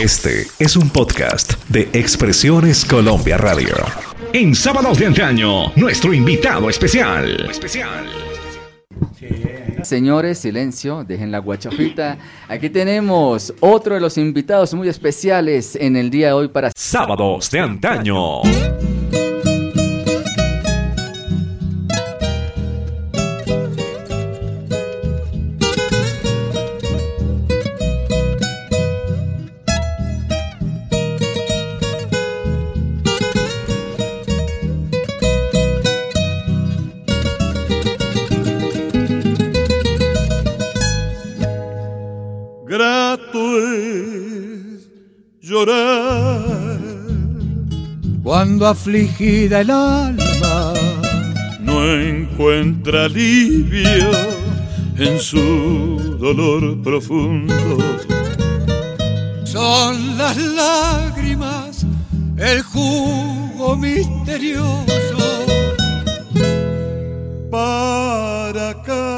Este es un podcast de Expresiones Colombia Radio. En sábados de antaño, nuestro invitado especial. especial. Señores, silencio, dejen la guachafita. Aquí tenemos otro de los invitados muy especiales en el día de hoy para Sábados de antaño. Afligida el alma no encuentra alivio en su dolor profundo. son las lágrimas el jugo misterioso para calmar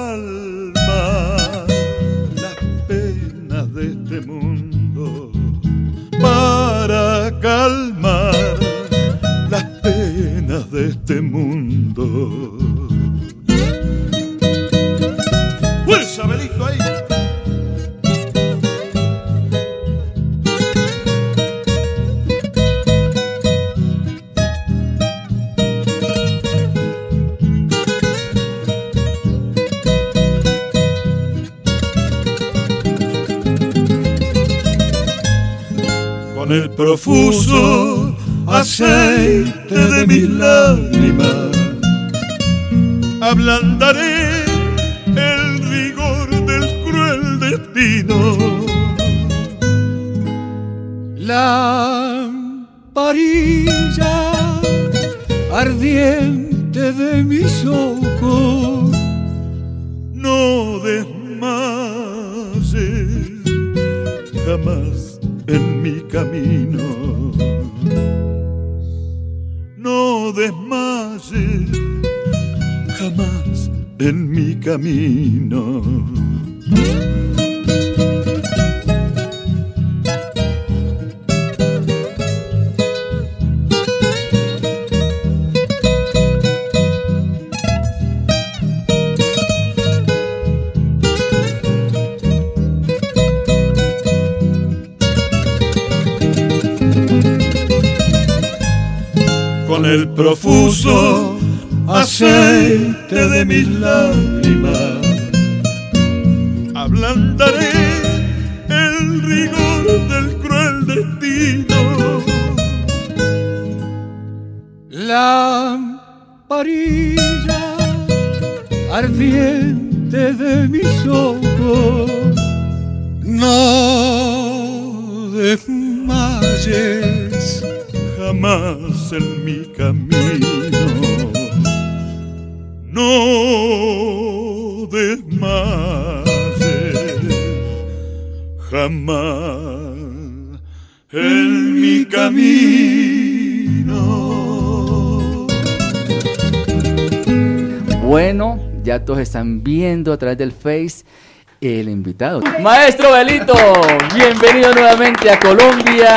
profuso aceite de mis lágrimas. Ablandaré el rigor del cruel destino. la parilla ardiente de mis ojos No desmayes jamás en mi camino. No desmayes jamás en mi camino. El profuso aceite de mis lágrimas. Ablandaré el rigor del cruel destino. la parilla ardiente de mis ojos no desmayes jamás en mi camino. No desmayes jamás en mi camino. Bueno, ya todos están viendo a través del Face el invitado. Maestro Belito, bienvenido nuevamente a Colombia.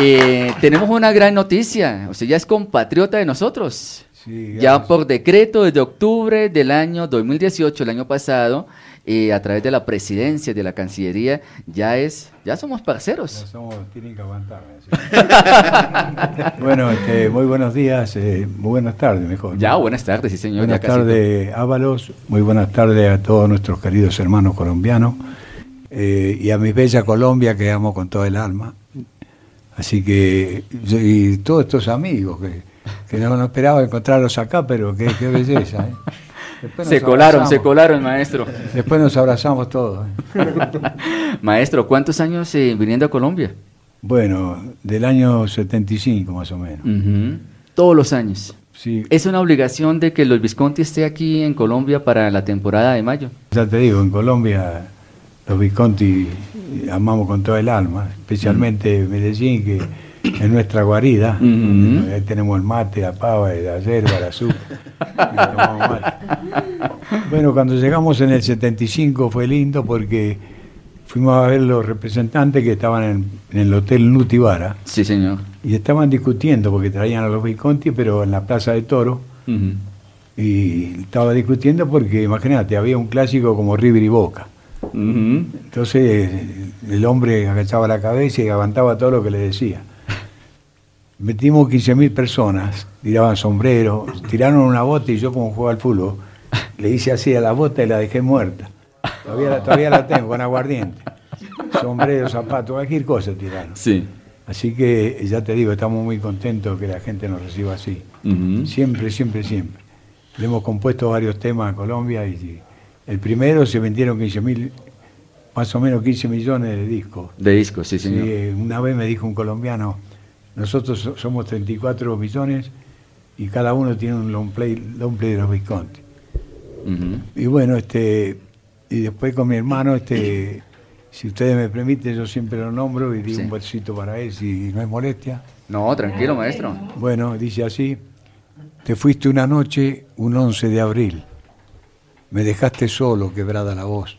Eh, tenemos una gran noticia, usted ya es compatriota de nosotros. Sí, ya por decreto desde octubre del año 2018, el año pasado, eh, a través de la presidencia, de la Cancillería, ya es, ya somos parceros. Somos, tienen que aguantarme. sí. bueno, este, muy buenos días, eh, muy buenas tardes mejor. Ya, buenas tardes, sí señor. Buenas ya tardes, Ábalos. Muy buenas tardes a todos nuestros queridos hermanos colombianos eh, y a mi bella Colombia que amo con todo el alma. Así que, y todos estos amigos que, que no, no esperaba encontrarlos acá, pero qué, qué belleza. ¿eh? Se colaron, se abrazamos. colaron, maestro. Después nos abrazamos todos. ¿eh? Maestro, ¿cuántos años eh, viniendo a Colombia? Bueno, del año 75 más o menos. Todos los años. Sí, ¿Es una obligación de que los Visconti esté aquí en Colombia para la temporada de mayo? Ya te digo, en Colombia los Visconti amamos con todo el alma, especialmente Medellín, que es nuestra guarida. Ujú. Ahí tenemos el mate, la pava, la yerba, la azúcar. Bueno, cuando llegamos en el 75 fue lindo porque fuimos a ver los representantes que estaban en, en el Hotel Nutibara Sí, señor. y estaban discutiendo porque traían a los Visconti, pero en la Plaza de Toro. Ujú. Y estaba discutiendo porque, imagínate, había un clásico como River y Boca. Entonces el hombre agachaba la cabeza y aguantaba todo lo que le decía. Metimos 15.000 personas, tiraban sombreros, tiraron una bota y yo como jugaba al fútbol, le hice así a la bota y la dejé muerta. Todavía la, todavía la tengo con aguardiente. Sombrero, zapatos, cualquier cosa tiraron. Sí. Así que ya te digo, estamos muy contentos que la gente nos reciba así. Siempre, siempre, siempre. Le hemos compuesto varios temas a Colombia y, y el primero se vendieron 15 mil, más o menos 15 millones de discos. De discos, sí, Sí, señor. eh, una vez me dijo un colombiano, nosotros so- somos 34 millones y cada uno tiene un long play, long play de los Visconti. Y bueno, este, y después con mi hermano, este, si ustedes me permiten, yo siempre lo nombro y digo Sí. un versito para él si no es molestia. No, tranquilo, maestro. Bueno, dice así, te fuiste una noche, un 11 de abril, me dejaste solo, quebrada la voz.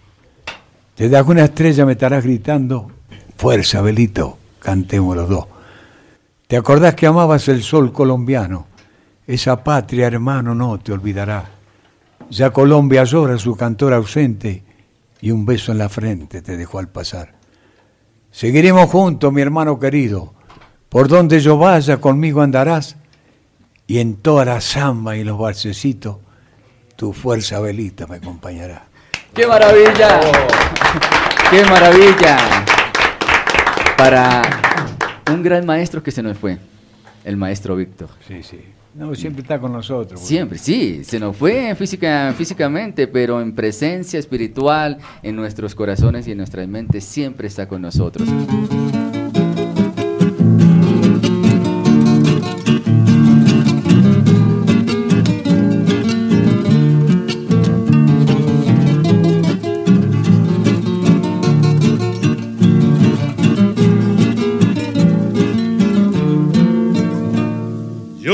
Desde alguna estrella me estarás gritando, fuerza, Belito, cantemos los dos. ¿Te acordás que amabas el sol colombiano? Esa patria, hermano, no te olvidará. Ya Colombia llora su cantor ausente y un beso en la frente te dejó al pasar. Seguiremos juntos, mi hermano querido. Por donde yo vaya, conmigo andarás. Y en toda la samba y los balsecitos, tu fuerza velita me acompañará. ¡Qué maravilla! ¡Qué maravilla! Para un gran maestro que se nos fue, el maestro Víctor. Sí, sí. No, siempre está con nosotros. porque- Siempre, sí, se nos fue física, físicamente, pero en presencia espiritual, en nuestros corazones y en nuestras mentes, siempre está con nosotros.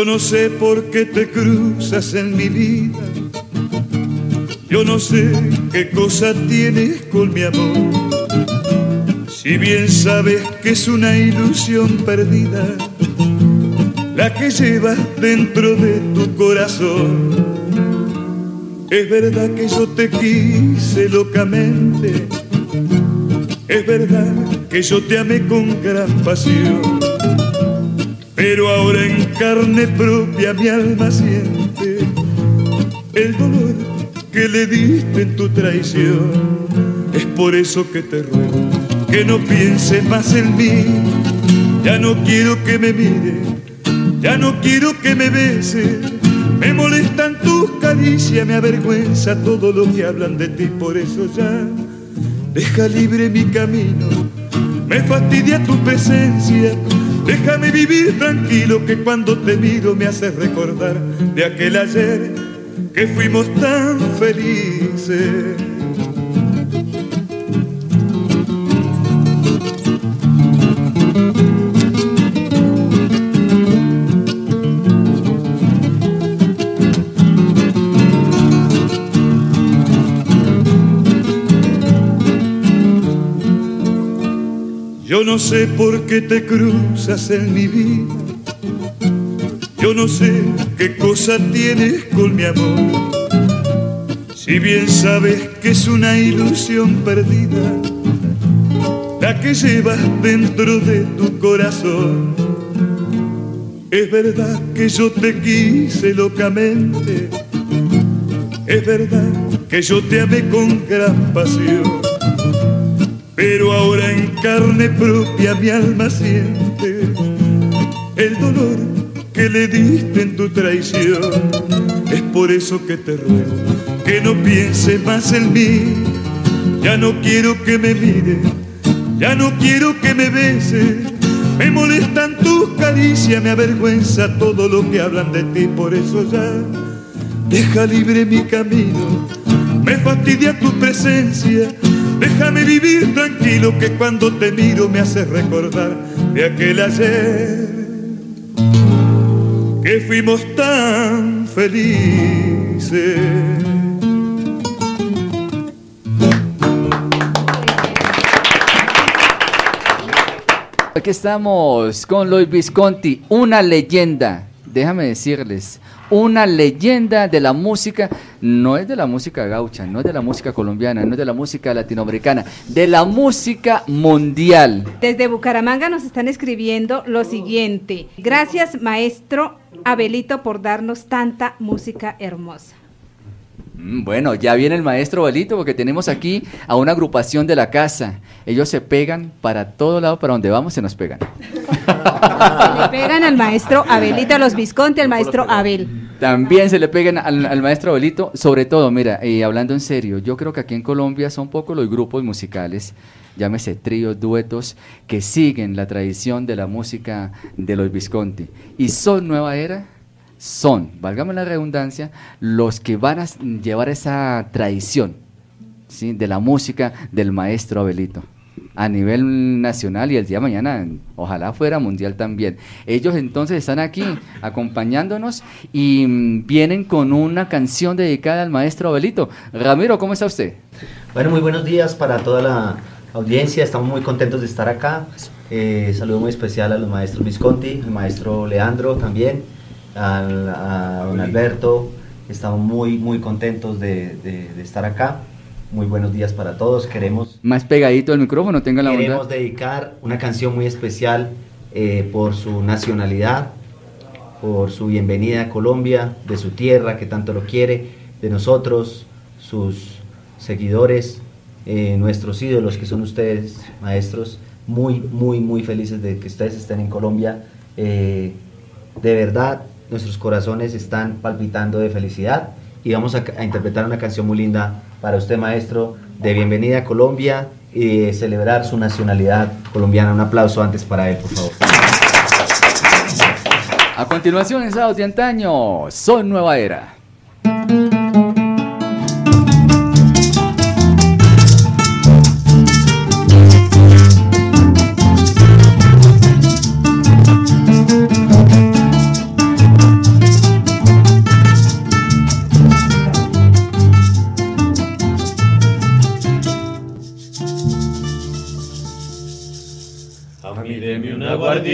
Yo no sé por qué te cruzas en mi vida. Yo no sé qué cosa tienes con mi amor. Si bien sabes que es una ilusión perdida, la que llevas dentro de tu corazón. Es verdad que yo te quise locamente. Es verdad que yo te amé con gran pasión. Pero ahora en carne propia mi alma siente el dolor que le diste en tu traición. Es por eso que te ruego que no pienses más en mí. Ya no quiero que me mire, ya no quiero que me bese. Me molestan tus caricias, me avergüenza todo lo que hablan de ti. Por eso ya deja libre mi camino. Me fastidia tu presencia. Déjame vivir tranquilo que cuando te miro me hace recordar de aquel ayer que fuimos tan felices. Yo no sé por qué te cruzas en mi vida. Yo no sé qué cosa tienes con mi amor. Si bien sabes que es una ilusión perdida, la que llevas dentro de tu corazón. Es verdad que yo te quise locamente. Es verdad que yo te amé con gran pasión. Pero ahora en carne propia mi alma siente el dolor que le diste en tu traición. Es por eso que te ruego que no pienses más en mí. Ya no quiero que me mire, ya no quiero que me bese. Me molestan tus caricias, me avergüenza todo lo que hablan de ti. Por eso ya deja libre mi camino. Me fastidia tu presencia. Déjame vivir tranquilo que cuando te miro me hace recordar de aquel ayer que fuimos tan felices. Aquí estamos con Luis Visconti, una leyenda. Déjame decirles, una leyenda de la música, no es de la música gaucha, no es de la música colombiana, no es de la música latinoamericana, de la música mundial. Desde Bucaramanga nos están escribiendo lo siguiente. Gracias, maestro Abelito, por darnos tanta música hermosa. Mm, Bueno, ya viene el maestro Belito porque tenemos aquí a una agrupación de la casa. Ellos se pegan para todo lado, para donde vamos se nos pegan. Se le pegan al maestro Abelito, a los Visconti, al maestro Abel. También se le pegan al, al maestro Belito, sobre todo, mira, y hablando en serio, yo creo que aquí en Colombia son pocos los grupos musicales, llámese tríos, duetos, que siguen la tradición de la música de los Visconti. Y son nueva era, son, válgame la redundancia, los que van a llevar esa tradición ¿sí? de la música del maestro Abelito a nivel nacional y el día de mañana ojalá fuera mundial también. Ellos entonces están aquí acompañándonos y mm, vienen con una canción dedicada al maestro Abelito. Ramiro, ¿cómo está usted? Bueno, muy buenos días para toda la audiencia. Estamos muy contentos de estar acá. Eh, saludo muy especial a los maestros Visconti, al maestro Leandro también, al, a don Alberto. Estamos muy, muy contentos de, de- de estar acá. Muy buenos días para todos. Queremos, Más pegadito el micrófono, tenga la queremos bondad. dedicar una canción muy especial eh, por su nacionalidad, por su bienvenida a Colombia, de su tierra que tanto lo quiere, de nosotros, sus seguidores, eh, nuestros ídolos que son ustedes, maestros, muy, muy, muy felices de que ustedes estén en Colombia. Eh, de verdad, nuestros corazones están palpitando de felicidad y vamos a, interpretar una canción muy linda para usted, maestro, de bienvenida a Colombia y de celebrar su nacionalidad colombiana. Un aplauso antes para él, por favor. A continuación, en Sábados de Antaño, Son Nueva Era.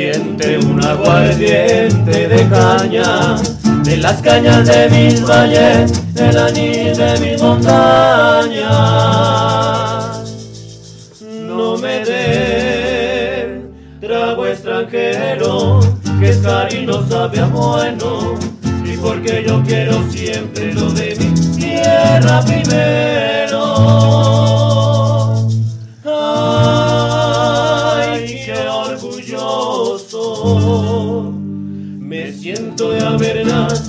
Aguardiente, un aguardiente de caña, de las cañas de mis valles, del anís de mis montañas. No me dé trago extranjero, que es no sabe a bueno, y porque yo quiero siempre lo de mi tierra primero. Siento de haber nacido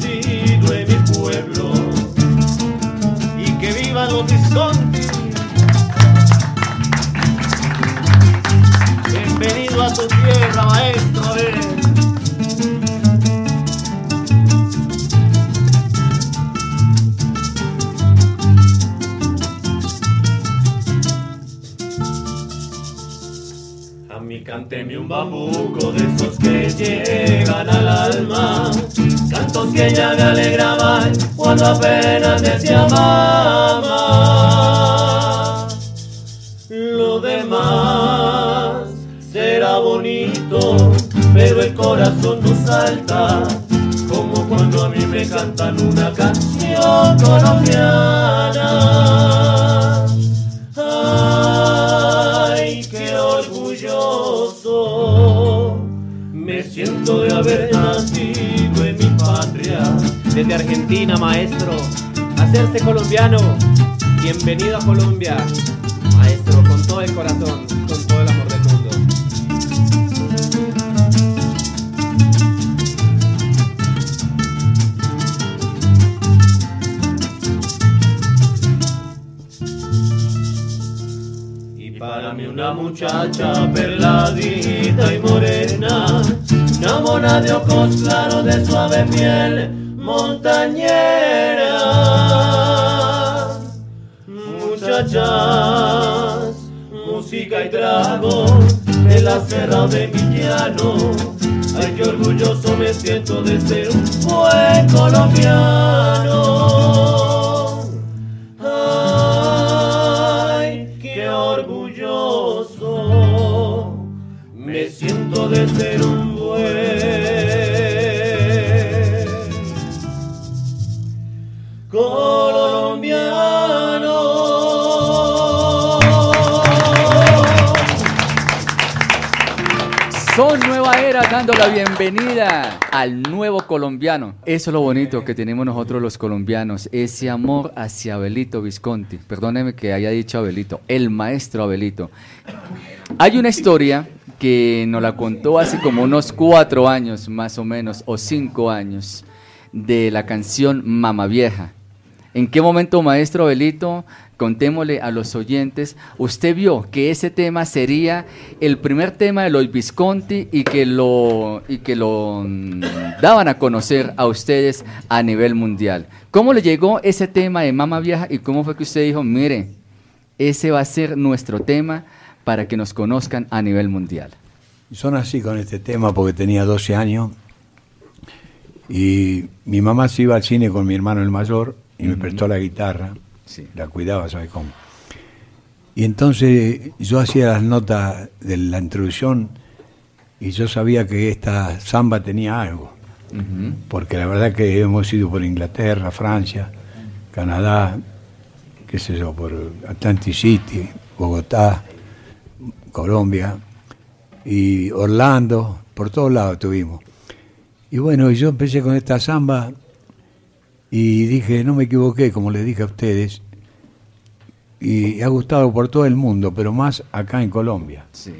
apenas decía mamá. Lo demás será bonito, pero el corazón no salta, como cuando a mí me cantan una canción colombiana. Argentina, maestro, hacerse colombiano. Bienvenido a Colombia, maestro, con todo el corazón, con todo el amor del mundo. Y para mí una muchacha perladita y morena, una mona de ojos claros de suave piel montañera. Muchachas, música y trago de la serra de mi llano. Ay, qué orgulloso me siento de ser un buen colombiano. Ay, qué orgulloso me siento de ser un Dando la bienvenida al nuevo colombiano. Eso es lo bonito que tenemos nosotros los colombianos, ese amor hacia Abelito Visconti. Perdóneme que haya dicho Abelito, el maestro Abelito. Hay una historia que nos la contó hace como unos cuatro años, más o menos, o cinco años, de la canción Mama Vieja. ¿En qué momento, maestro Abelito, contémosle a los oyentes, usted vio que ese tema sería el primer tema de los Visconti y que lo, y que lo mm, daban a conocer a ustedes a nivel mundial? ¿Cómo le llegó ese tema de Mama Vieja y cómo fue que usted dijo, mire, ese va a ser nuestro tema para que nos conozcan a nivel mundial? Son así con este tema porque tenía 12 años y mi mamá se iba al cine con mi hermano el mayor y me prestó la guitarra, la cuidaba, ¿sabes cómo? Y entonces yo hacía las notas de la introducción y yo sabía que esta samba tenía algo, porque la verdad que hemos ido por Inglaterra, Francia, Canadá, qué sé yo, por Atlantic City, Bogotá, Colombia y Orlando, por todos lados estuvimos. Y bueno, yo empecé con esta samba y dije, no me equivoqué, como les dije a ustedes, y ha gustado por todo el mundo, pero más acá en Colombia. Sí.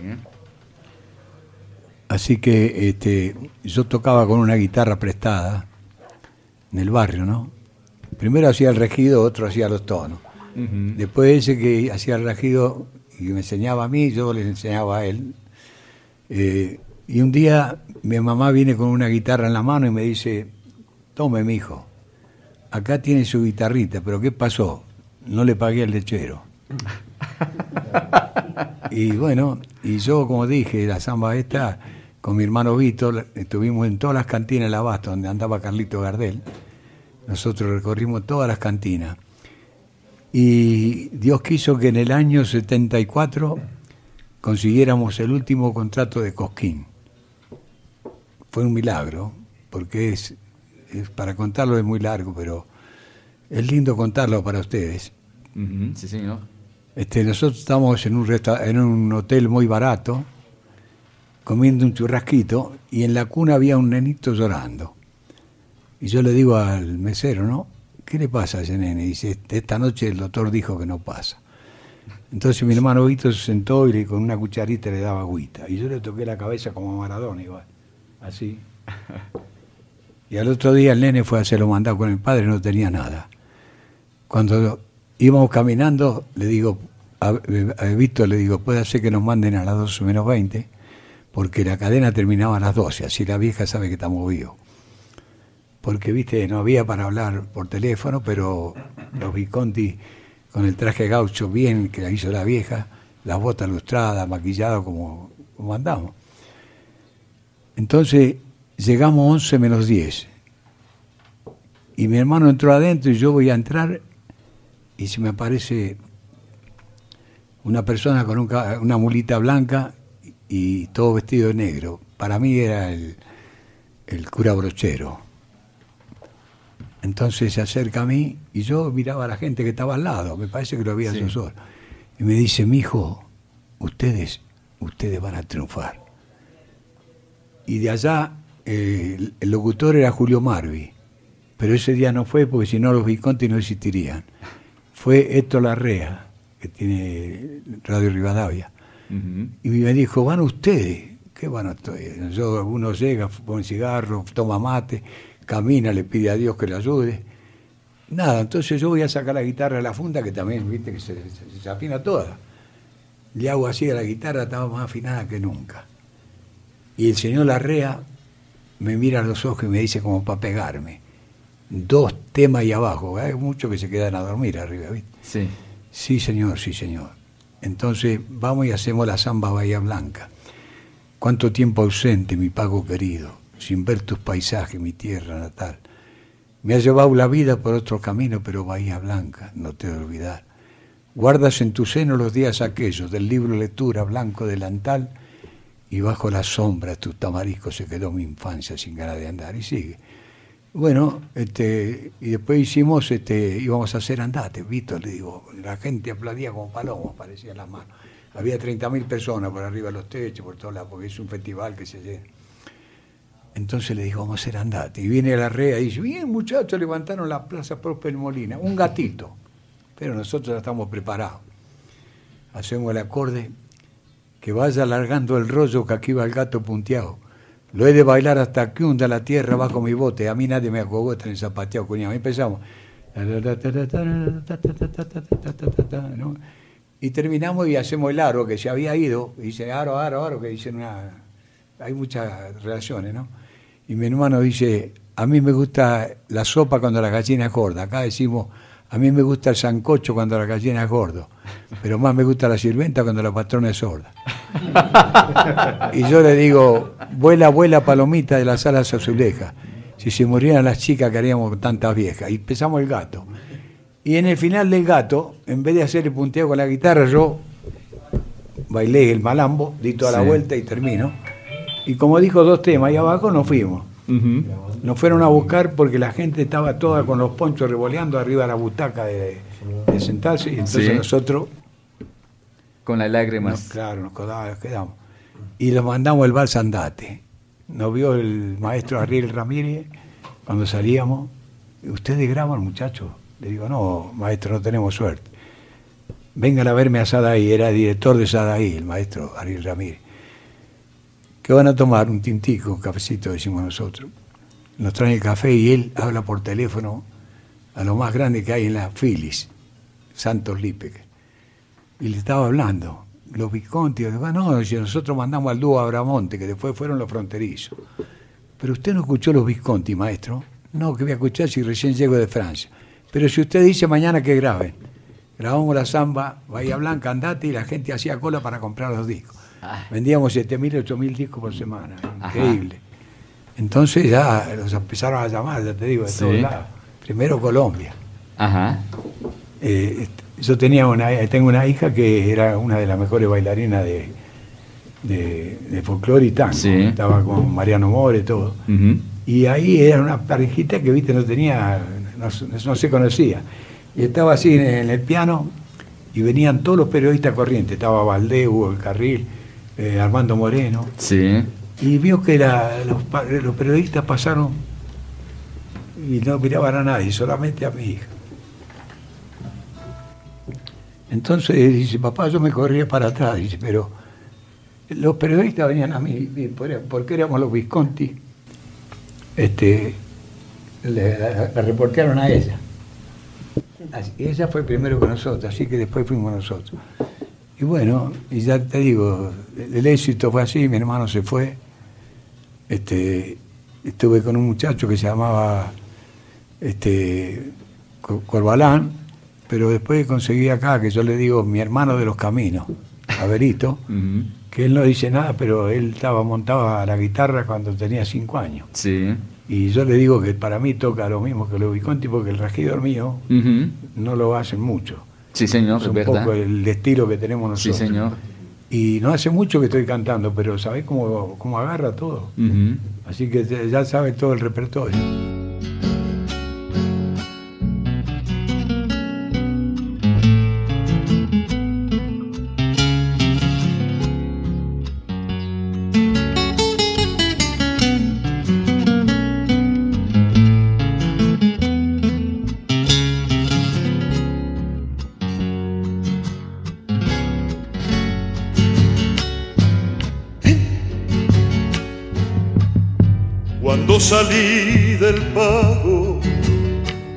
Así que este, yo tocaba con una guitarra prestada en el barrio, ¿no? Primero hacía el regido, otro hacía los tonos. Después ese que hacía el regido y me enseñaba a mí, yo les enseñaba a él. Eh, y un día mi mamá viene con una guitarra en la mano y me dice, tome mi hijo, acá tiene su guitarrita, pero ¿qué pasó? No le pagué el lechero. y bueno, y yo como dije, la samba esta, con mi hermano Víctor, estuvimos en todas las cantinas del Abasto, donde andaba Carlito Gardel. Nosotros recorrimos todas las cantinas. Y Dios quiso que en el año 74 consiguiéramos el último contrato de Cosquín. Fue un milagro, porque es- para contarlo es muy largo, pero es lindo contarlo para ustedes. Ujú, Sí, señor. Este, nosotros estábamos en un, resta- en un hotel muy barato, comiendo un churrasquito, y en la cuna había un nenito llorando. Y yo le digo al mesero, ¿no? ¿Qué le pasa a ese nene? Y dice, esta noche el doctor dijo que no pasa. Entonces mi hermano Vito se sentó y con una cucharita le daba agüita. Y yo le toqué la cabeza como a Maradona igual, así. Y al otro día el nene fue a hacerlo mandado con el padre, no tenía nada. Cuando íbamos caminando, le digo, a, Víctor le digo, puede ser que nos manden a las 12 menos 20, porque la cadena terminaba a las 12, así la vieja sabe que estamos vivos. Porque, viste, no había para hablar por teléfono, pero los Visconti con el traje gaucho bien que la hizo la vieja, las botas lustradas, maquillado como, como andamos. Entonces llegamos 11 menos 10. Y mi hermano entró adentro y yo voy a entrar y se me aparece una persona con un una mulita blanca y todo vestido de negro. Para mí era el, el cura brochero. Entonces se acerca a mí y yo miraba a la gente que estaba al lado, me parece que lo había Sí. yo solo. Y me dice, mi hijo, ustedes, ustedes van a triunfar. Y de allá eh, el, locutor era Julio Marvi, pero ese día no fue porque si no los Visconti no existirían. Fue Héctor Larrea, que tiene Radio Rivadavia. Y me dijo, van ustedes. ¿Qué van ustedes? Yo, uno llega, pone cigarro, toma mate, camina, le pide a Dios que le ayude. Nada, entonces yo voy a sacar la guitarra de la funda, que también, viste, que se, se- se afina toda. Le hago así a la guitarra, estaba más afinada que nunca. Y el señor Larrea me mira a los ojos y me dice como para pegarme. Dos temas ahí abajo, hay muchos que se quedan a dormir arriba, ¿viste? Sí. Sí, señor, sí, señor. Entonces vamos y hacemos la samba Bahía Blanca. Cuánto tiempo ausente, mi pago querido, sin ver tus paisajes, mi tierra natal. Me has llevado la vida por otro camino, pero Bahía Blanca, no te de olvidar. Guardas en tu seno los días aquellos del libro lectura blanco delantal y bajo la sombra de tus tamariscos se quedó mi infancia sin ganas de andar. Y sigue. Bueno, este, y después hicimos, este, íbamos a hacer andate, Víctor, le digo, la gente aplaudía como palomos, parecían las manos. Había 30.000 personas por arriba de los techos, por todos lados, porque es un festival que se llena. Entonces le digo, vamos a hacer andate. Y viene la rea y dice, bien muchachos, levantaron la Plaza Próspero Molina, un gatito. Pero nosotros ya estamos preparados. Hacemos el acorde, que vaya alargando el rollo que aquí va el gato punteado. Lo he de bailar hasta que hunda la tierra bajo mi bote. A mí nadie me acogota en el zapateado, cuñado. Y empezamos. Y terminamos y hacemos el aro, que se había ido. Y dice aro, aro, aro, que dicen una... Hay muchas relaciones, ¿no? Y mi hermano dice, a mí me gusta la sopa cuando la gallina es gorda. Acá decimos, a mí me gusta el sancocho cuando la gallina es gordo. Pero más me gusta la sirventa cuando la patrona es sorda. y yo le digo, vuela, vuela palomita de las alas azulejas. Si se murieran las chicas que haríamos tantas viejas. Y empezamos el gato. Y en el final del gato, en vez de hacer el punteo con la guitarra, yo bailé el malambo, di toda la vuelta y termino. Y como dijo dos temas, ahí abajo nos fuimos. Nos fueron a buscar porque la gente estaba toda con los ponchos revoleando arriba de la butaca de, de sentarse. Y entonces Sí. nosotros, Con las lágrimas. nos- claro, nos quedamos, nos quedamos. Y los mandamos el vals andate. Nos vio el maestro Ariel Ramírez cuando salíamos. ¿Ustedes graban, muchachos? Le digo, no, maestro, no tenemos suerte. Vengan a verme a Sadaí, era director de Sadaí, el maestro Ariel Ramírez. ¿Qué van a tomar? Un tintico, un cafecito, decimos nosotros. Nos traen el café y él habla por teléfono a lo más grande que hay en la Phillies, Santos Lípez. Y le estaba hablando. Los Visconti, digo, no, nosotros mandamos al dúo Abramonte, que después fueron los fronterizos. Pero usted no escuchó los Visconti, maestro. No, que voy a escuchar si recién llego de Francia. Pero si usted dice mañana que graben. Grabamos la samba, Bahía Blanca, andate, y la gente hacía cola para comprar los discos. Vendíamos 7.000, 8.000 discos por semana. Increíble. Entonces ya los empezaron a llamar, ya te digo, de Sí. todos lados. Primero Colombia. Ajá. Eh, yo tenía una, tengo una hija que era una de las mejores bailarinas de, de, de folclore y tango. Sí. Estaba con Mariano More y todo. Y ahí era una parejita que, viste, no tenía, no, se- no se conocía. Y estaba así en, en el piano y venían todos los periodistas corrientes. Estaba Valdés, Hugo El Carril, eh, Armando Moreno. Sí. Y vio que la- los, periodistas pasaron y no miraban a nadie, solamente a mi hija. Entonces dice, papá, yo me corría para atrás, dice, pero los periodistas venían a mí, porque éramos los Visconti, este, le, la- la reportearon a ella. Así- ella fue primero con nosotros, así que después fuimos nosotros. Y bueno, y ya te digo, el, éxito fue así, mi hermano se fue. Este, estuve con un muchacho que se llamaba este, Co- Corbalán, pero después conseguí acá, que yo le digo mi hermano de los caminos, Averito, Ujú. que él no dice nada, pero él estaba montado a la guitarra cuando tenía cinco años. Sí. Y yo le digo que para mí toca lo mismo que los Visconti, porque el regidor mío no lo hacen mucho. Sí, señor, es un verdad. poco el estilo que tenemos Sí, nosotros. señor. Y no hace mucho que estoy cantando, pero ¿sabés cómo, cómo agarra todo? Así que ya- ya sabe todo el repertorio.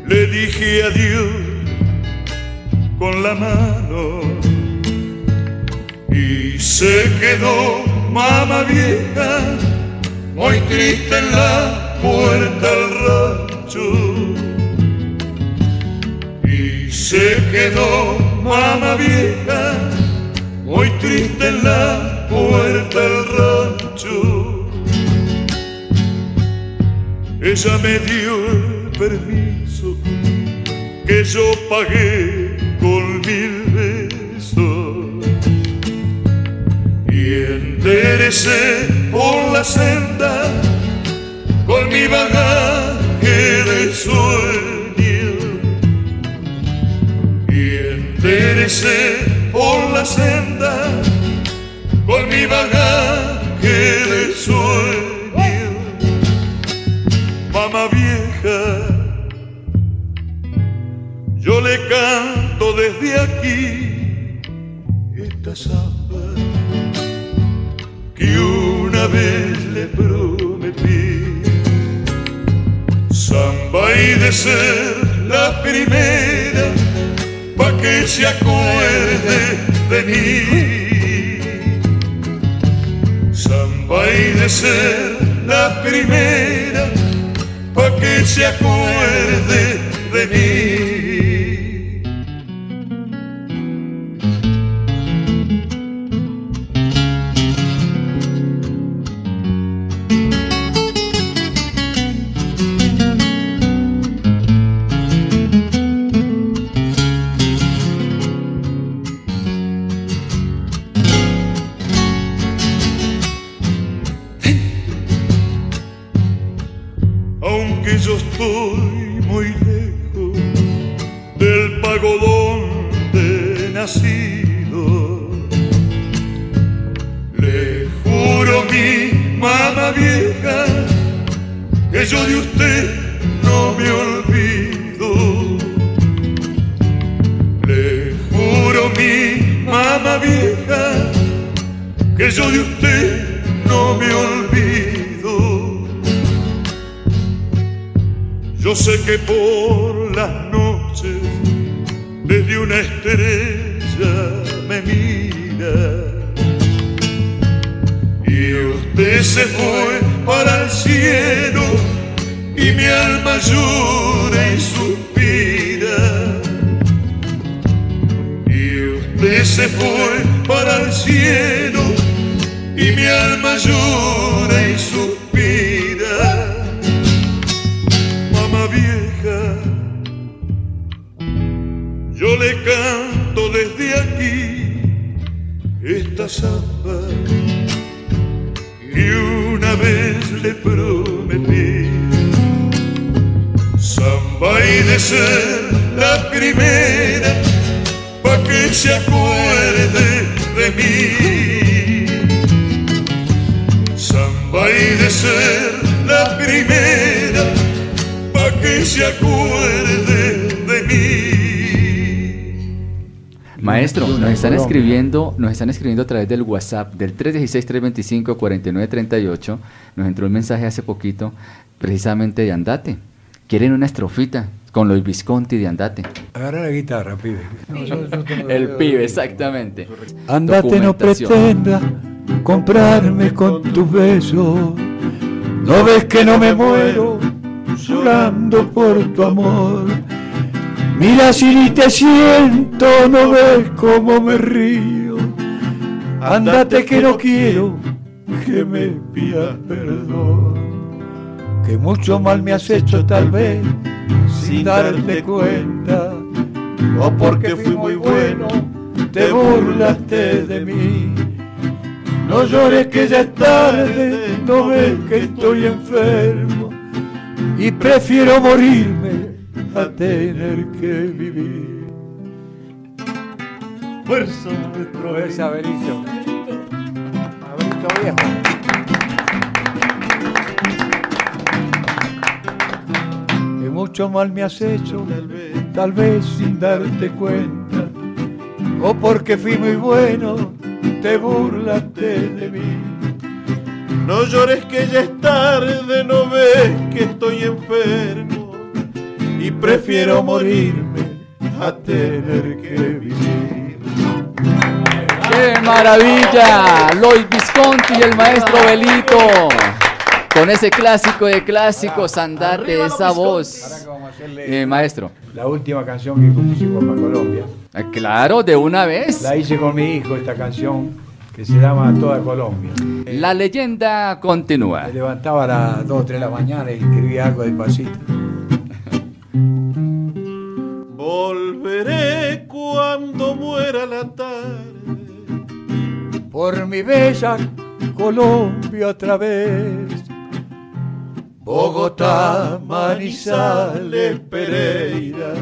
Le dije adiós con la mano. Y se quedó mamá vieja muy triste en la puerta del rancho. Y se quedó mamá vieja muy triste en la puerta del rancho. Ella me dio permiso que yo pagué con mil besos. Y en enderecé por la senda con mi bagaje de sueño y enderecé por la senda con mi bagaje de sueño mamá vieja le canto desde aquí esta samba que una vez le prometí. Samba y de ser la primera, pa' que se acuerde de mí. Samba y de ser la primera, pa' que se acuerde de mí. Donde escribiendo, nos están escribiendo a través del WhatsApp del 316-325-4938. Nos entró un mensaje hace poquito, precisamente de Andate. Quieren una estrofita con los Visconti de Andate. Agarra la guitarra, pibe. El pibe, exactamente. Andate, no pretenda comprarme con tus besos. No ves que no me muero llorando por tu amor. Mira si ni te siento, no ves cómo me río. Andate que no quiero que me pidas perdón. Que mucho mal me has hecho tal vez sin darte cuenta. O porque fui muy bueno, te burlaste de mí. No llores que ya es tarde, no ves que estoy enfermo y prefiero morirme a tener que vivir. Fuerza, maestro. Fuerza, Benito. Abelito viejo. Que mucho mal me has hecho, tal vez sin darte cuenta. O porque fui muy bueno, te burlaste de mí. No llores que ya es tarde, no ves que estoy enfermo y prefiero morirme a tener que vivir. ¡Qué maravilla! Lois Visconti y el maestro Belito. Con ese clásico de clásicos, andate, esa voz. Ahora que vamos a hacerle Eh, maestro. la última canción que compusimos para Colombia. Ah, Claro, de una vez. La hice con mi hijo, esta canción, que se llama Toda Colombia. La leyenda continúa. Me levantaba a las 2 o 3 de la mañana y escribía algo despacito. Volveré cuando muera la tarde. Por mi bella Colombia otra vez. Bogotá, Manizales, Pereira,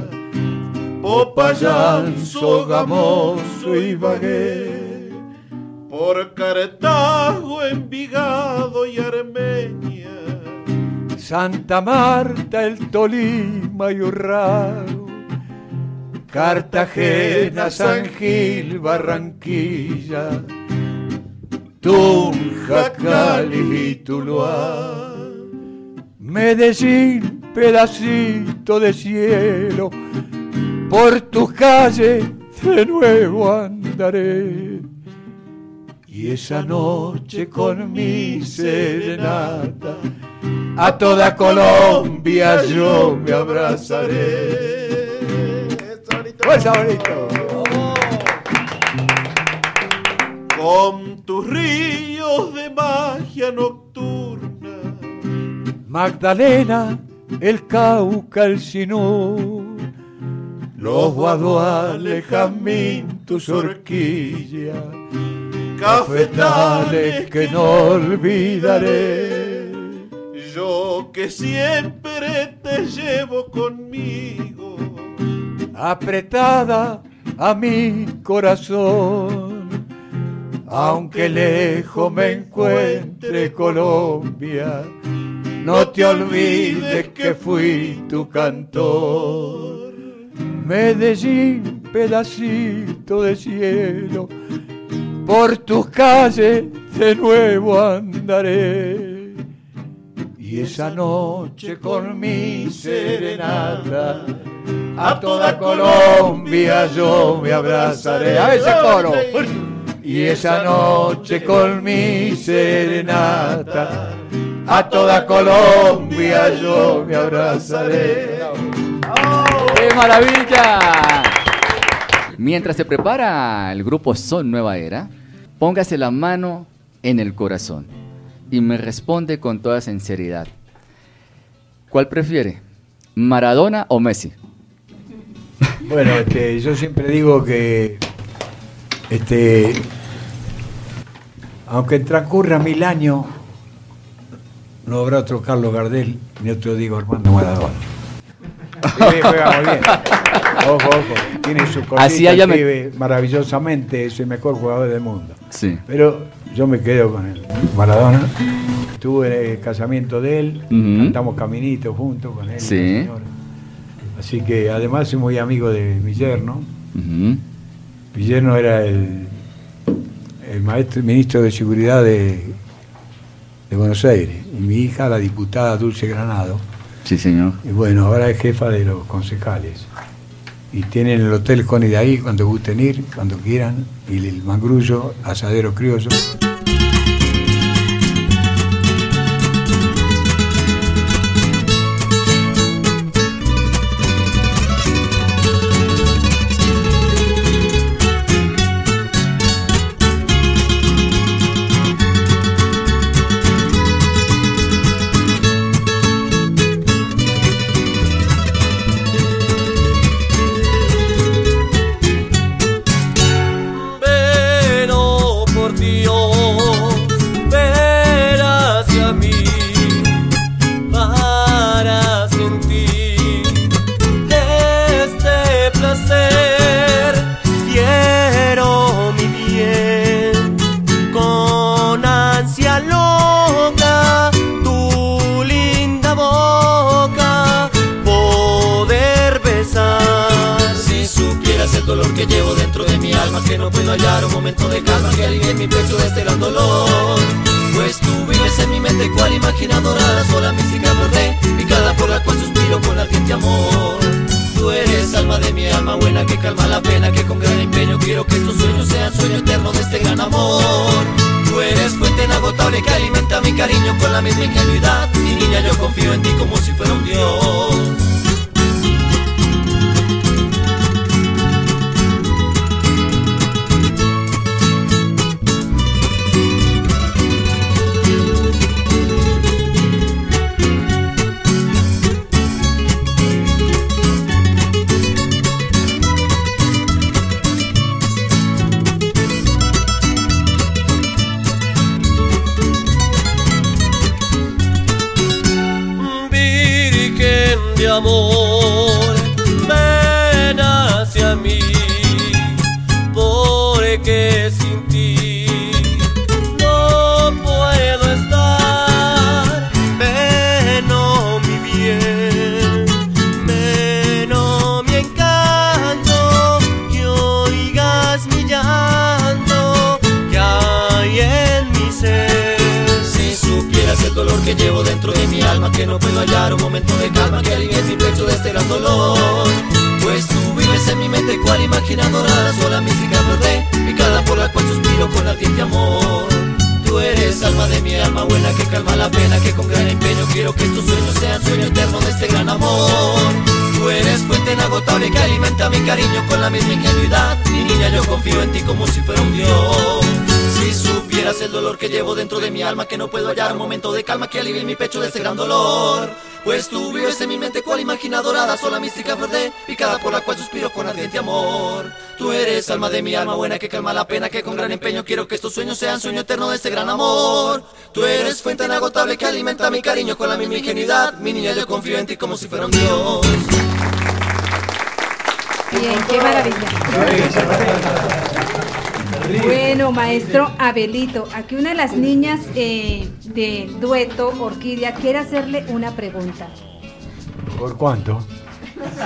Popayán, Sogamoso y Bagué, por Cartago, Envigado y Armenia, Santa Marta, el Tolima y Urrao, Cartagena, San Gil, Barranquilla, Tunja, Cali y Tuluá. Medellín, pedacito de cielo, por tus calles de nuevo andaré. Y esa noche con mi serenata, a toda Colombia yo me abrazaré. ¡Fuerza, bonito! Tus ríos de magia nocturna. Magdalena, el Cauca, el Sinú, los guaduales, Jamín, tus horquillas, cafetales que no olvidaré. Yo que siempre te llevo conmigo, apretada a mi corazón, aunque lejos me encuentre Colombia no te olvides que fui tu cantor. Medellín, pedacito de cielo, por tus calles de nuevo andaré. Y esa noche con mi serenata, a toda Colombia yo me abrazaré. A ese coro. Y esa noche con mi serenata a toda Colombia yo me abrazaré. ¡Qué maravilla! Mientras se prepara el grupo Son Nueva Era, póngase la mano en el corazón y me responde con toda sinceridad. ¿Cuál prefiere? ¿Maradona o Messi? Bueno, este, yo siempre digo que este, aunque transcurra mil años, no habrá otro Carlos Gardel ni otro Diego Armando Maradona. juega muy bien. Ojo, ojo. Tiene su cosita, Así haya me... maravillosamente, es el mejor jugador del mundo. Sí. Pero yo me quedo con el Maradona. Estuve en el casamiento de él, Uh -huh. cantamos caminito juntos con él. Sí. Así que además soy muy amigo de mi yerno. Uh -huh. Mi yerno era el, el maestro, ministro de Seguridad de, de Buenos Aires. Y mi hija, la diputada Dulce Granado. Sí, señor. Y bueno, ahora es jefa de los concejales. Y tienen el Hotel Connie de ahí cuando gusten ir, cuando quieran. Y el mangrullo, asadero criollo. Que no puedo hallar un momento de calma Que alivie mi pecho de este gran dolor. Pues tú vives en mi mente cual imaginadora Sola mística bordé, picada por la cual suspiro con ardiente amor. Tú eres alma de mi alma buena que calma la pena Que con gran empeño quiero que estos sueños sean sueño eterno de este gran amor. Tú eres fuente inagotable que alimenta mi cariño con la misma ingenuidad. Mi niña yo confío en ti como si fuera un dios amor, que no puedo hallar un momento de calma que alivie mi pecho de este gran dolor. Pues tú vives en mi mente cual imagen dorada, sola mística verde, picada por la cual suspiro con ardiente amor. Tú eres alma de mi alma buena que calma la pena, que con gran empeño quiero que estos sueños sean sueño eterno de este gran amor. Tú eres fuente inagotable que alimenta mi cariño con la misma ingenuidad. Mi niña, yo confío en ti como si fuera un dios. Si supieras el dolor que llevo dentro de mi alma, que no puedo hallar un momento de calma que alivie mi pecho de este gran dolor. Pues tú vives en mi mente cual imagina dorada, sola mística verde, picada por la cual suspiro con ardiente amor. Tú eres alma de mi alma buena que calma la pena, que con gran empeño quiero que estos sueños sean sueño eterno de este gran amor. Tú eres fuente inagotable que alimenta mi cariño con la misma ingenuidad. Mi niña, yo confío en ti como si fuera un dios. Bien, qué maravilla. Bueno, maestro Abelito, aquí una de las niñas eh, del dueto Orquídea quiere hacerle una pregunta. ¿Por cuánto?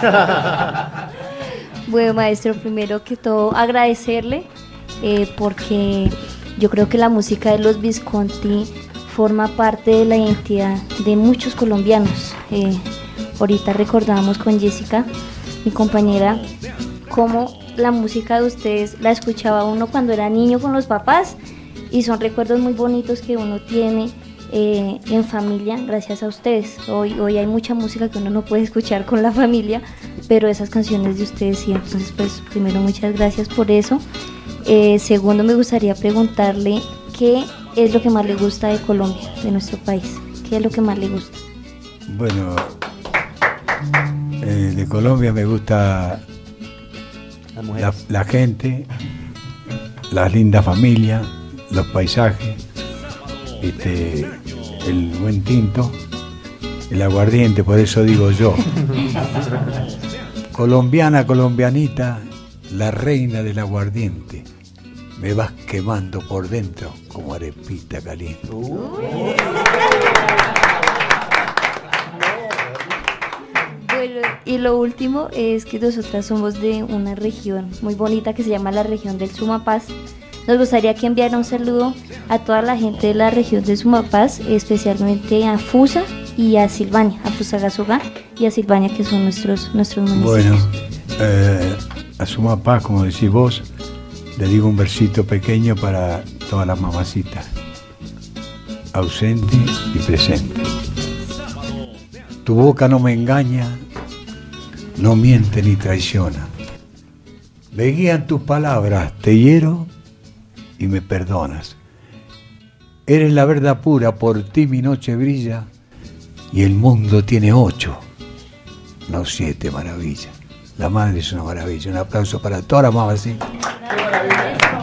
Bueno, maestro, primero que todo agradecerle eh, porque yo creo que la música de los Visconti forma parte de la identidad de muchos colombianos. Eh, ahorita recordamos con Jessica, mi compañera, cómo la música de ustedes la escuchaba uno cuando era niño con los papás y son recuerdos muy bonitos que uno tiene eh, en familia gracias a ustedes. Hoy, hoy hay mucha música que uno no puede escuchar con la familia, pero esas canciones de ustedes sí. Entonces, pues primero muchas gracias por eso. Eh, segundo, me gustaría preguntarle qué es lo que más le gusta de Colombia, de nuestro país. ¿Qué es lo que más le gusta? Bueno, eh, de Colombia me gusta la, la gente, las lindas familias, los paisajes, este, el buen tinto, el aguardiente, por eso digo yo. Colombiana, colombianita, la reina del aguardiente. Me vas quemando por dentro como arepita caliente. Bueno, y lo último es que nosotras somos de una región muy bonita que se llama la región del Sumapaz. Nos gustaría que enviara un saludo a toda la gente de la región de Sumapaz, especialmente a Fusa y a Silvania, a Fusagasugá y a Silvania, que son nuestros, nuestros municipios. Bueno, eh, a Sumapaz, como decís vos, le digo un versito pequeño para todas las mamacitas. Ausente y presente. Tu boca no me engaña, no miente ni traiciona. Me guían tus palabras, te hiero y me perdonas. Eres la verdad pura, por ti mi noche brilla y el mundo tiene ocho, no siete maravillas. La madre es una maravilla. Un aplauso para todas las mamacitas. porque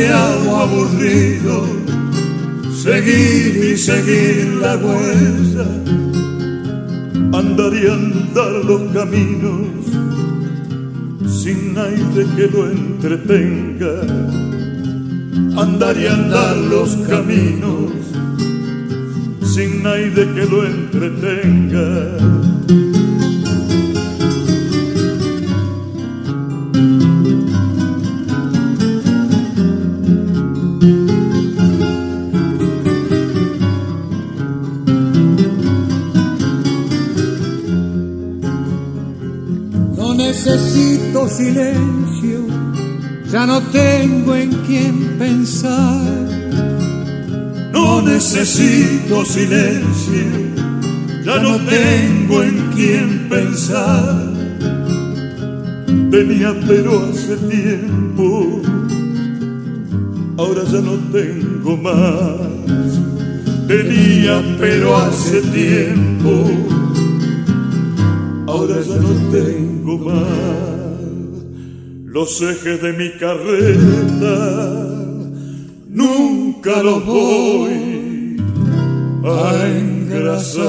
Demasiado aburrido seguir y seguir la huella. andar y andar los caminos sin nadie que lo entretenga. Andar y andar los caminos sin nadie que lo entretenga. Necesito silencio, ya no tengo en quién pensar. Tenía pero hace tiempo, ahora ya no tengo más. Tenía pero hace tiempo, ahora ya no tengo más. Los ejes de mi carreta nunca los voy a engrasar.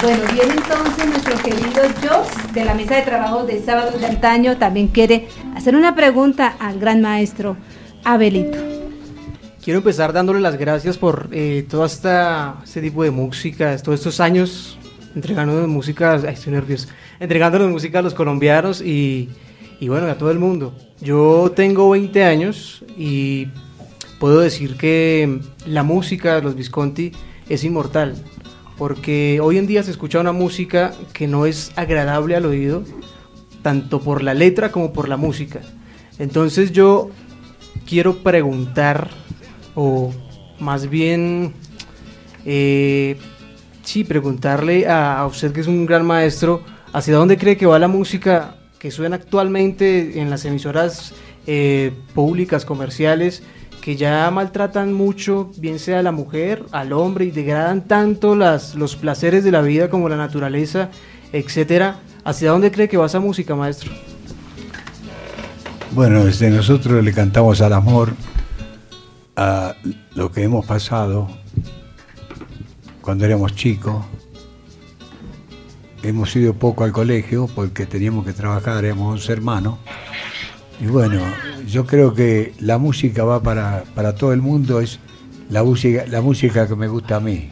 Bueno, viene entonces nuestro querido Joss de la mesa de trabajo de sábado de antaño. También quiere hacer una pregunta al gran maestro Abelito. Quiero empezar dándole las gracias por eh, todo este tipo de música, todos estos años entregándonos música, ay, estoy nervioso, entregándonos música a los colombianos y, y bueno, a todo el mundo. Yo tengo 20 años y puedo decir que la música de los Visconti es inmortal, porque hoy en día se escucha una música que no es agradable al oído, tanto por la letra como por la música. Entonces yo quiero preguntar, o más bien, eh, sí, preguntarle a, a usted que es un gran maestro, ¿hacia dónde cree que va la música que suena actualmente en las emisoras eh, públicas, comerciales, que ya maltratan mucho, bien sea a la mujer, al hombre, y degradan tanto las, los placeres de la vida como la naturaleza, etcétera? ¿Hacia dónde cree que va esa música, maestro? Bueno, desde nosotros le cantamos al amor, a lo que hemos pasado cuando éramos chicos. Hemos ido poco al colegio porque teníamos que trabajar, éramos 11 hermanos. Y bueno, yo creo que la música va para, para todo el mundo, es la música, la música que me gusta a mí.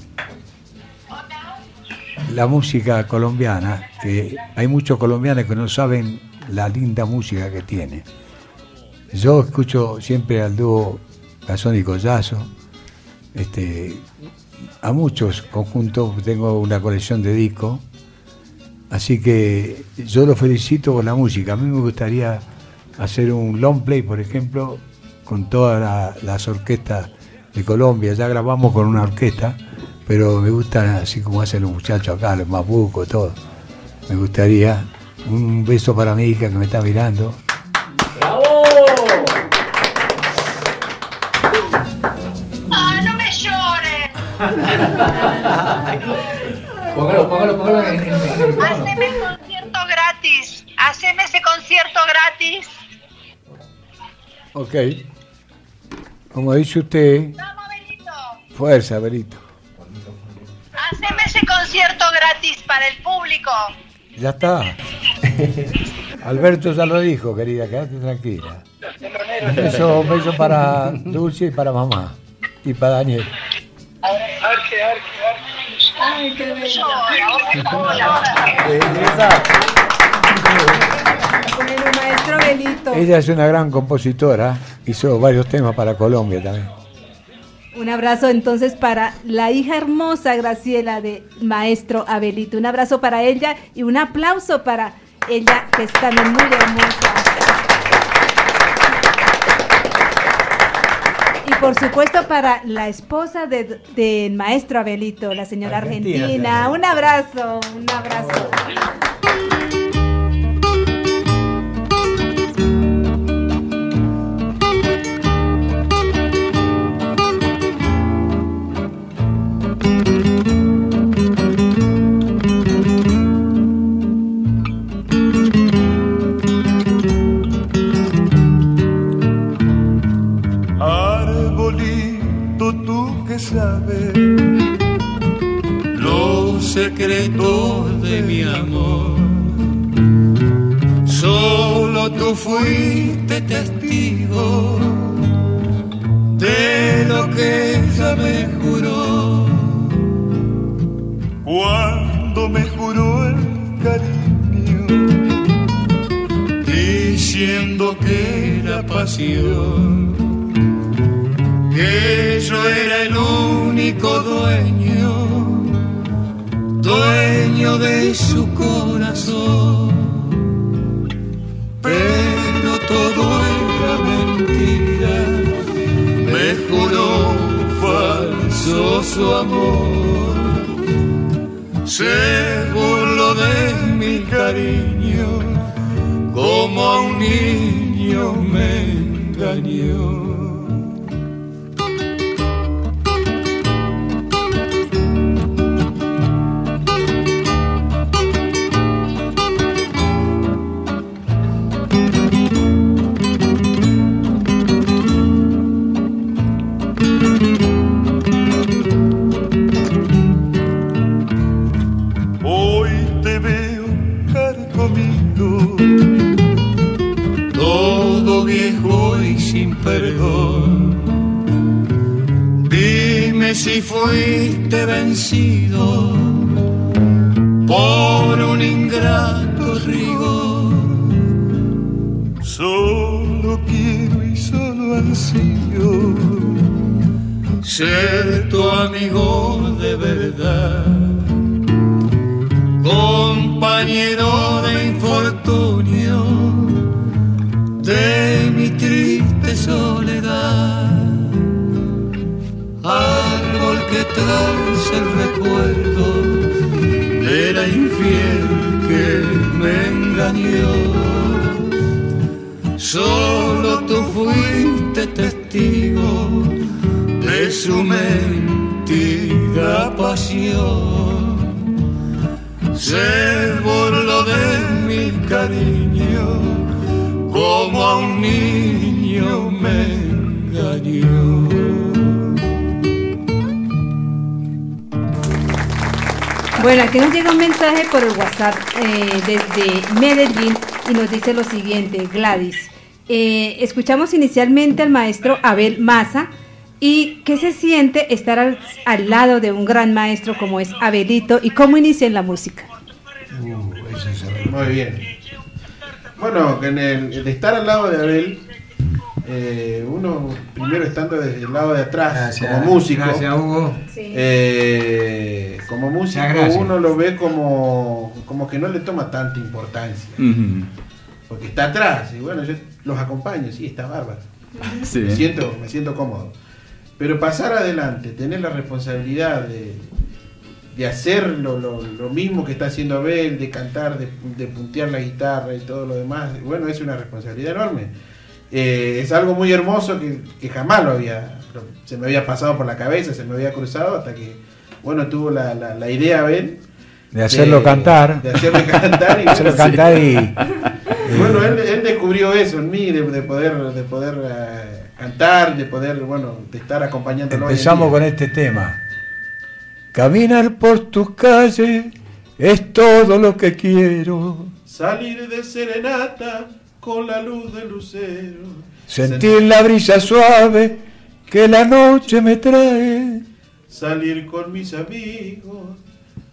La música colombiana, que hay muchos colombianos que no saben la linda música que tiene. Yo escucho siempre al dúo Gazón y Collazo, este, a muchos conjuntos, tengo una colección de discos, así que yo los felicito por la música. A mí me gustaría hacer un long play, por ejemplo, con todas la- las orquestas de Colombia. Ya grabamos con una orquesta, pero me gusta así como hacen los muchachos acá, los mapucos, todo. Me gustaría un beso para mi hija que me está mirando. ¡Ah, no me llores! Póngalo, póngalo, póngalo en, en- en el micrófono. Haceme el concierto gratis. Haceme ese concierto gratis. Ok. Como dice usted, fuerza, Berito. Haceme ese concierto gratis para el público. Ya está. Alberto ya lo dijo, querida, quédate tranquila. Un beso, un beso para Dulce y para mamá. Y para Daniel. Ay, qué bello. Bueno, maestro Abelito. Ella es una gran compositora, hizo varios temas para Colombia también. Un abrazo entonces para la hija hermosa Graciela de maestro Abelito. Un abrazo para ella y un aplauso para ella que es también muy hermosa. Por supuesto para la esposa de- del maestro Abelito, la señora Argentina. Un abrazo, un abrazo. Rigor. Solo quiero y solo ansío ser tu amigo de verdad, compañero de infortunio de mi triste soledad, árbol que traes el recuerdo de la infiel me engañó. Solo tú fuiste testigo de su mentira pasión. Se burló de mi cariño, como a un niño me engañó. Bueno, aquí nos llega un mensaje por el WhatsApp eh, desde Medellín y nos dice lo siguiente, Gladys. eh, escuchamos inicialmente al maestro Abel Maza y qué se siente estar al, lado de un gran maestro como es Abelito y cómo inicia en la música. Muy bien. Bueno, en el, el estar al lado de Abel, eh, uno primero estando desde el lado de atrás, Gracias, como músico, gracias, Hugo. eh, como músico gracias. uno lo ve como, como que no le toma tanta importancia, porque está atrás, y bueno, yo los acompaño, sí, está bárbaro. Sí. Me, siento, me siento cómodo. Pero pasar adelante, tener la responsabilidad de, de hacer lo, lo- lo mismo que está haciendo Abel, de cantar, de, de puntear la guitarra y todo lo demás, bueno, es una responsabilidad enorme. Eh, es algo muy hermoso que, que jamás lo había, lo- se me había pasado por la cabeza, se me había cruzado hasta que, bueno, tuvo la, la- la idea Abel. De hacerlo cantar. De hacerlo cantar y, Hacerlo cantar y- bueno, él, él descubrió eso en mí, de, de poder, de poder eh, cantar, de poder, bueno, de estar acompañándolo. Empezamos con este tema. Caminar por tus calles es todo lo que quiero. Salir de serenata con la luz del lucero. Sentir la brisa suave que la noche me trae. Salir con mis amigos,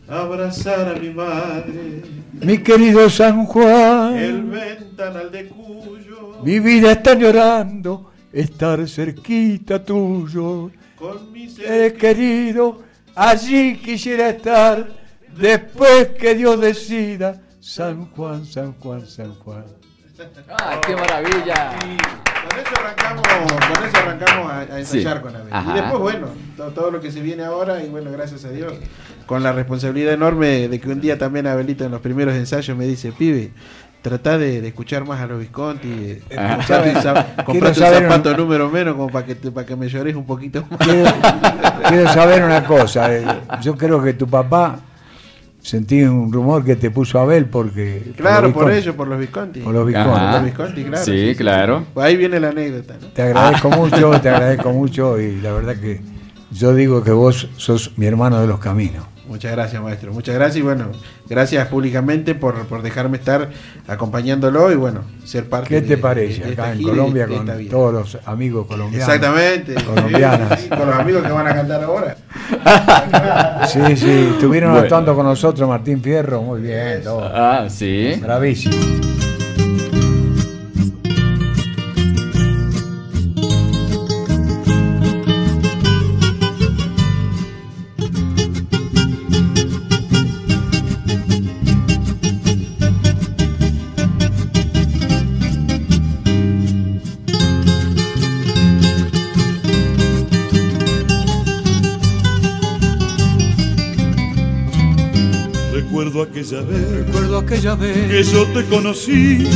abrazar a mi madre. Mi querido San El Juan, ventanal de Cuyo. mi vida está llorando estar cerquita tuyo. Con mis Eres querido, allí quisiera estar después que Dios decida. San Juan, San Juan, San Juan. ¡Ah, qué maravilla! Con eso arrancamos, con eso arrancamos a, a ensayar Sí. con Abel. Ajá. Y después, bueno, to- todo, lo que se viene ahora, y bueno, gracias a Dios, con la responsabilidad enorme de que un día también Abelito en los primeros ensayos me dice, pibe, trata de, de escuchar más a los Visconti, eh, comprate un, zapato un- número menos como para que, te- para que me llores un poquito más. Quiero saber una cosa. eh, Yo creo que tu papá sentí un rumor que te puso Abel porque. Claro, por Visconti. ellos, por los Visconti. Por los Visconti. Por los Visconti, claro. Sí, claro. Pues ahí viene la anécdota. ¿no? Te agradezco Ah. mucho, te agradezco mucho y la verdad que yo digo que vos sos mi hermano de los caminos. Muchas gracias, maestro. Muchas gracias y bueno, gracias públicamente por, por dejarme estar acompañándolo y bueno, ser parte ¿Qué de- te parece de acá en Colombia de con todos los amigos colombianos? Exactamente. Colombianas. Con los amigos que van a cantar ahora. Sí, sí, estuvieron Bueno. actuando con nosotros Martín Fierro, muy bien, todo. Ah, sí. Bravísimo. Aquella vez Recuerdo aquella vez que yo te conocí.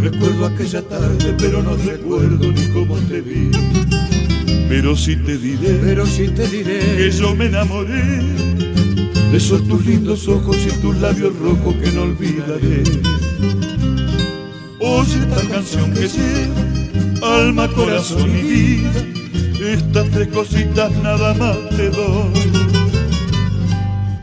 Recuerdo aquella tarde, pero no recuerdo ni cómo te vi. Pero sí te diré, Pero sí te diré que yo me enamoré de esos tus lindos ojos y tus labios rojos que no olvidaré. Oye esta canción que lleva alma, corazón y vida. Estas tres cositas nada más te doy.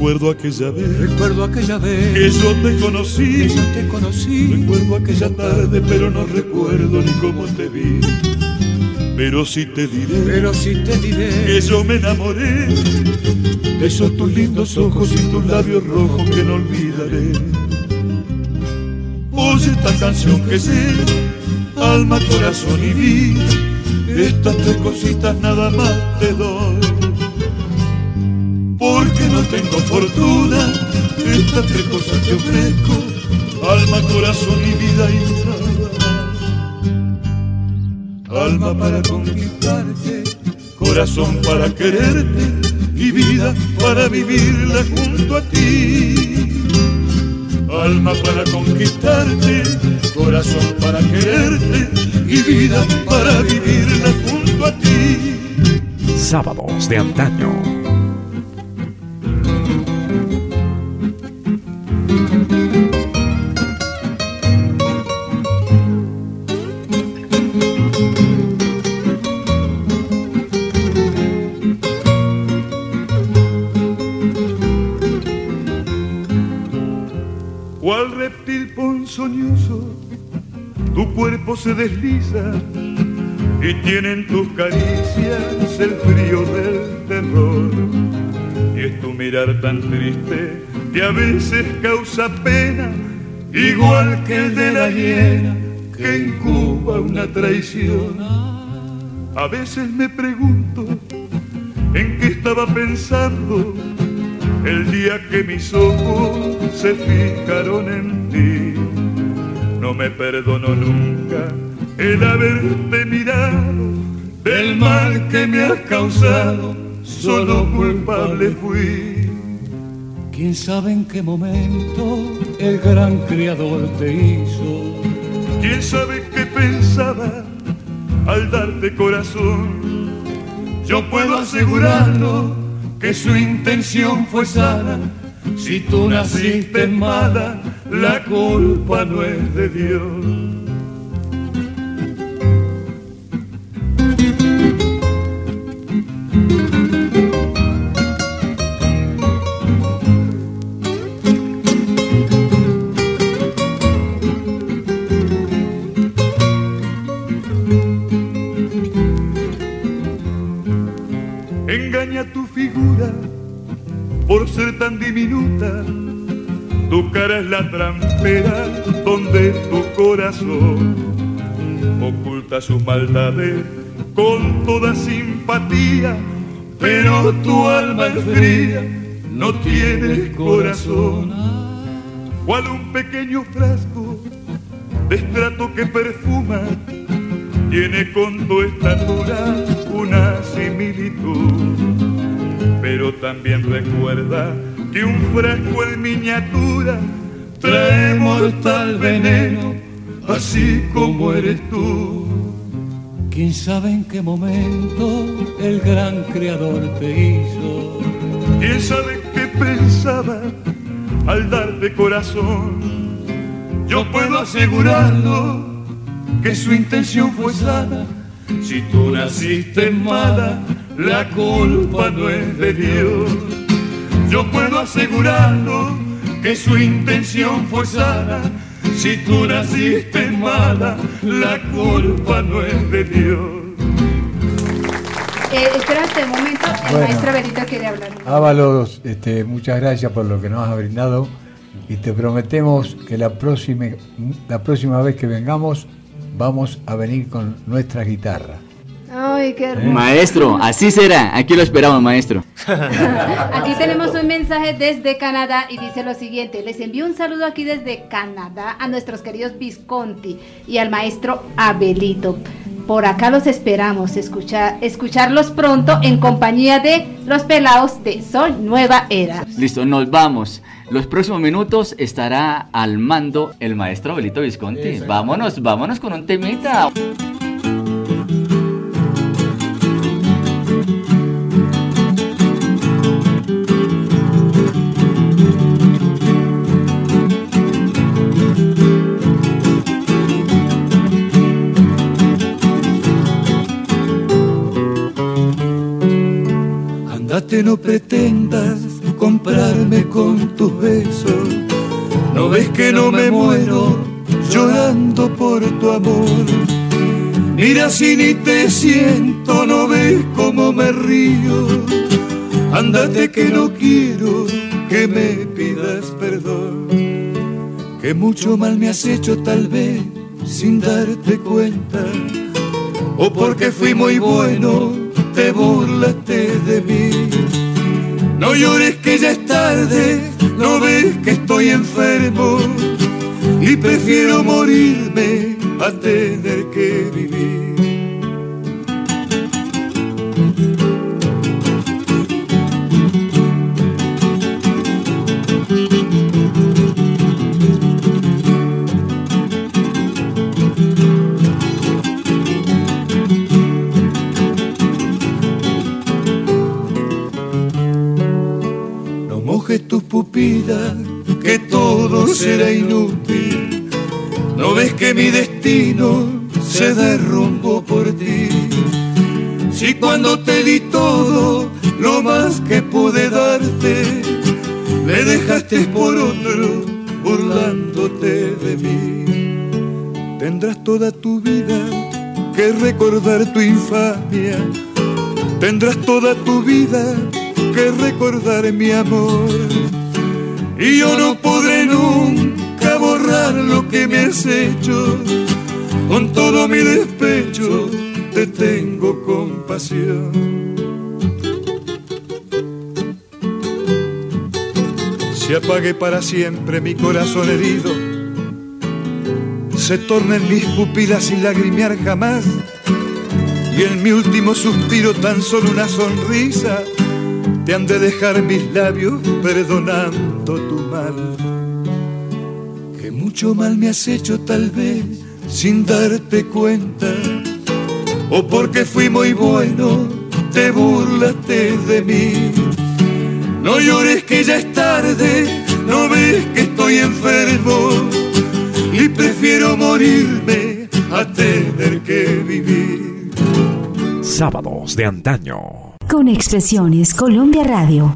Recuerdo aquella vez Recuerdo aquella vez que yo te conocí. que yo te conocí Recuerdo aquella tarde, pero no recuerdo ni cómo te vi. Pero sí te diré Pero sí te diré que yo me enamoré de esos tus lindos ojos y tus labios rojos que no olvidaré. Oye esta canción que sé, alma, corazón y vida. Estas tres cositas nada más te doy. No tengo fortuna, estas tres cosas te ofrezco. Alma, corazón y vida y. Alma para conquistarte, corazón para quererte y vida para vivirla junto a ti. Alma para conquistarte, corazón para quererte y vida para vivirla junto a ti. Sábados de antaño. Se desliza y tienen tus caricias el frío del terror. Y es tu mirar tan triste que a veces causa pena, igual que el de la hiena que incuba una traición. A veces me pregunto en qué estaba pensando el día que mis ojos se fijaron en ti. No me perdono nunca el haberte mirado del mal que me has causado, solo culpable fui. Quién sabe en qué momento el gran creador te hizo. ¿Quién sabe qué pensaba al darte corazón? Yo puedo asegurarlo que su intención fue sana. Si tú naciste mala, la culpa no es de Dios. Con toda simpatía, pero tu alma es fría, no tienes corazón. Cual un pequeño ¿Quién sabe en qué momento el gran creador te hizo? ¿Quién sabe qué pensaba al darte corazón? Yo puedo asegurarlo que su intención fue sana. Si tú naciste mala, la culpa no es de Dios. Yo puedo asegurarlo que su intención fue sana. Si tú naciste mala, la culpa no es de Dios. Eh, espérate un momento, el Bueno. maestro Benito quiere hablar. Ábalos, este, muchas gracias por lo que nos has brindado y te prometemos que la próxima, la próxima vez que vengamos vamos a venir con nuestra guitarra. Ay, qué hermoso. Maestro, así será. Aquí lo esperamos, maestro. Aquí tenemos un mensaje desde Canadá y dice lo siguiente. Les envío un saludo aquí desde Canadá a nuestros queridos Visconti y al maestro Abelito. Por acá los esperamos, escuchar, escucharlos pronto en compañía de los pelados de Sol Nueva Era. Listo, nos vamos. Los próximos minutos estará al mando el maestro Belito Visconti. Vámonos, vámonos con un temita. No pretendas comprarme con tus besos. No ves que no me muero llorando por tu amor. Mira si ni te siento, no ves cómo me río. Andate que no quiero que me pidas perdón. Que mucho mal me has hecho tal vez sin darte cuenta. O porque fui muy bueno, te burlaste de mí. No llores que ya es tarde, no ves que estoy enfermo y prefiero morirme a tener que que todo será inútil. No ves que mi destino se derrumbó por ti. Si cuando te di todo, lo más que pude darte, me dejaste por otro, burlándote de mí. Tendrás toda tu vida que recordar tu infamia. Tendrás toda tu vida que recordar mi amor. Y yo no podré nunca borrar lo que me has hecho. Con todo mi despecho te tengo compasión. Se apague para siempre mi corazón herido. Se tornen mis pupilas sin lagrimear jamás. Y en mi último suspiro tan solo una sonrisa te han de dejar mis labios perdonando tu mal. Que mucho mal me has hecho tal vez sin darte cuenta. O porque fui muy bueno, te burlaste de mí. No llores que ya es tarde, no ves que estoy enfermo y prefiero morirme a tener que vivir. Sábados de antaño. Con Expresiones Colombia Radio.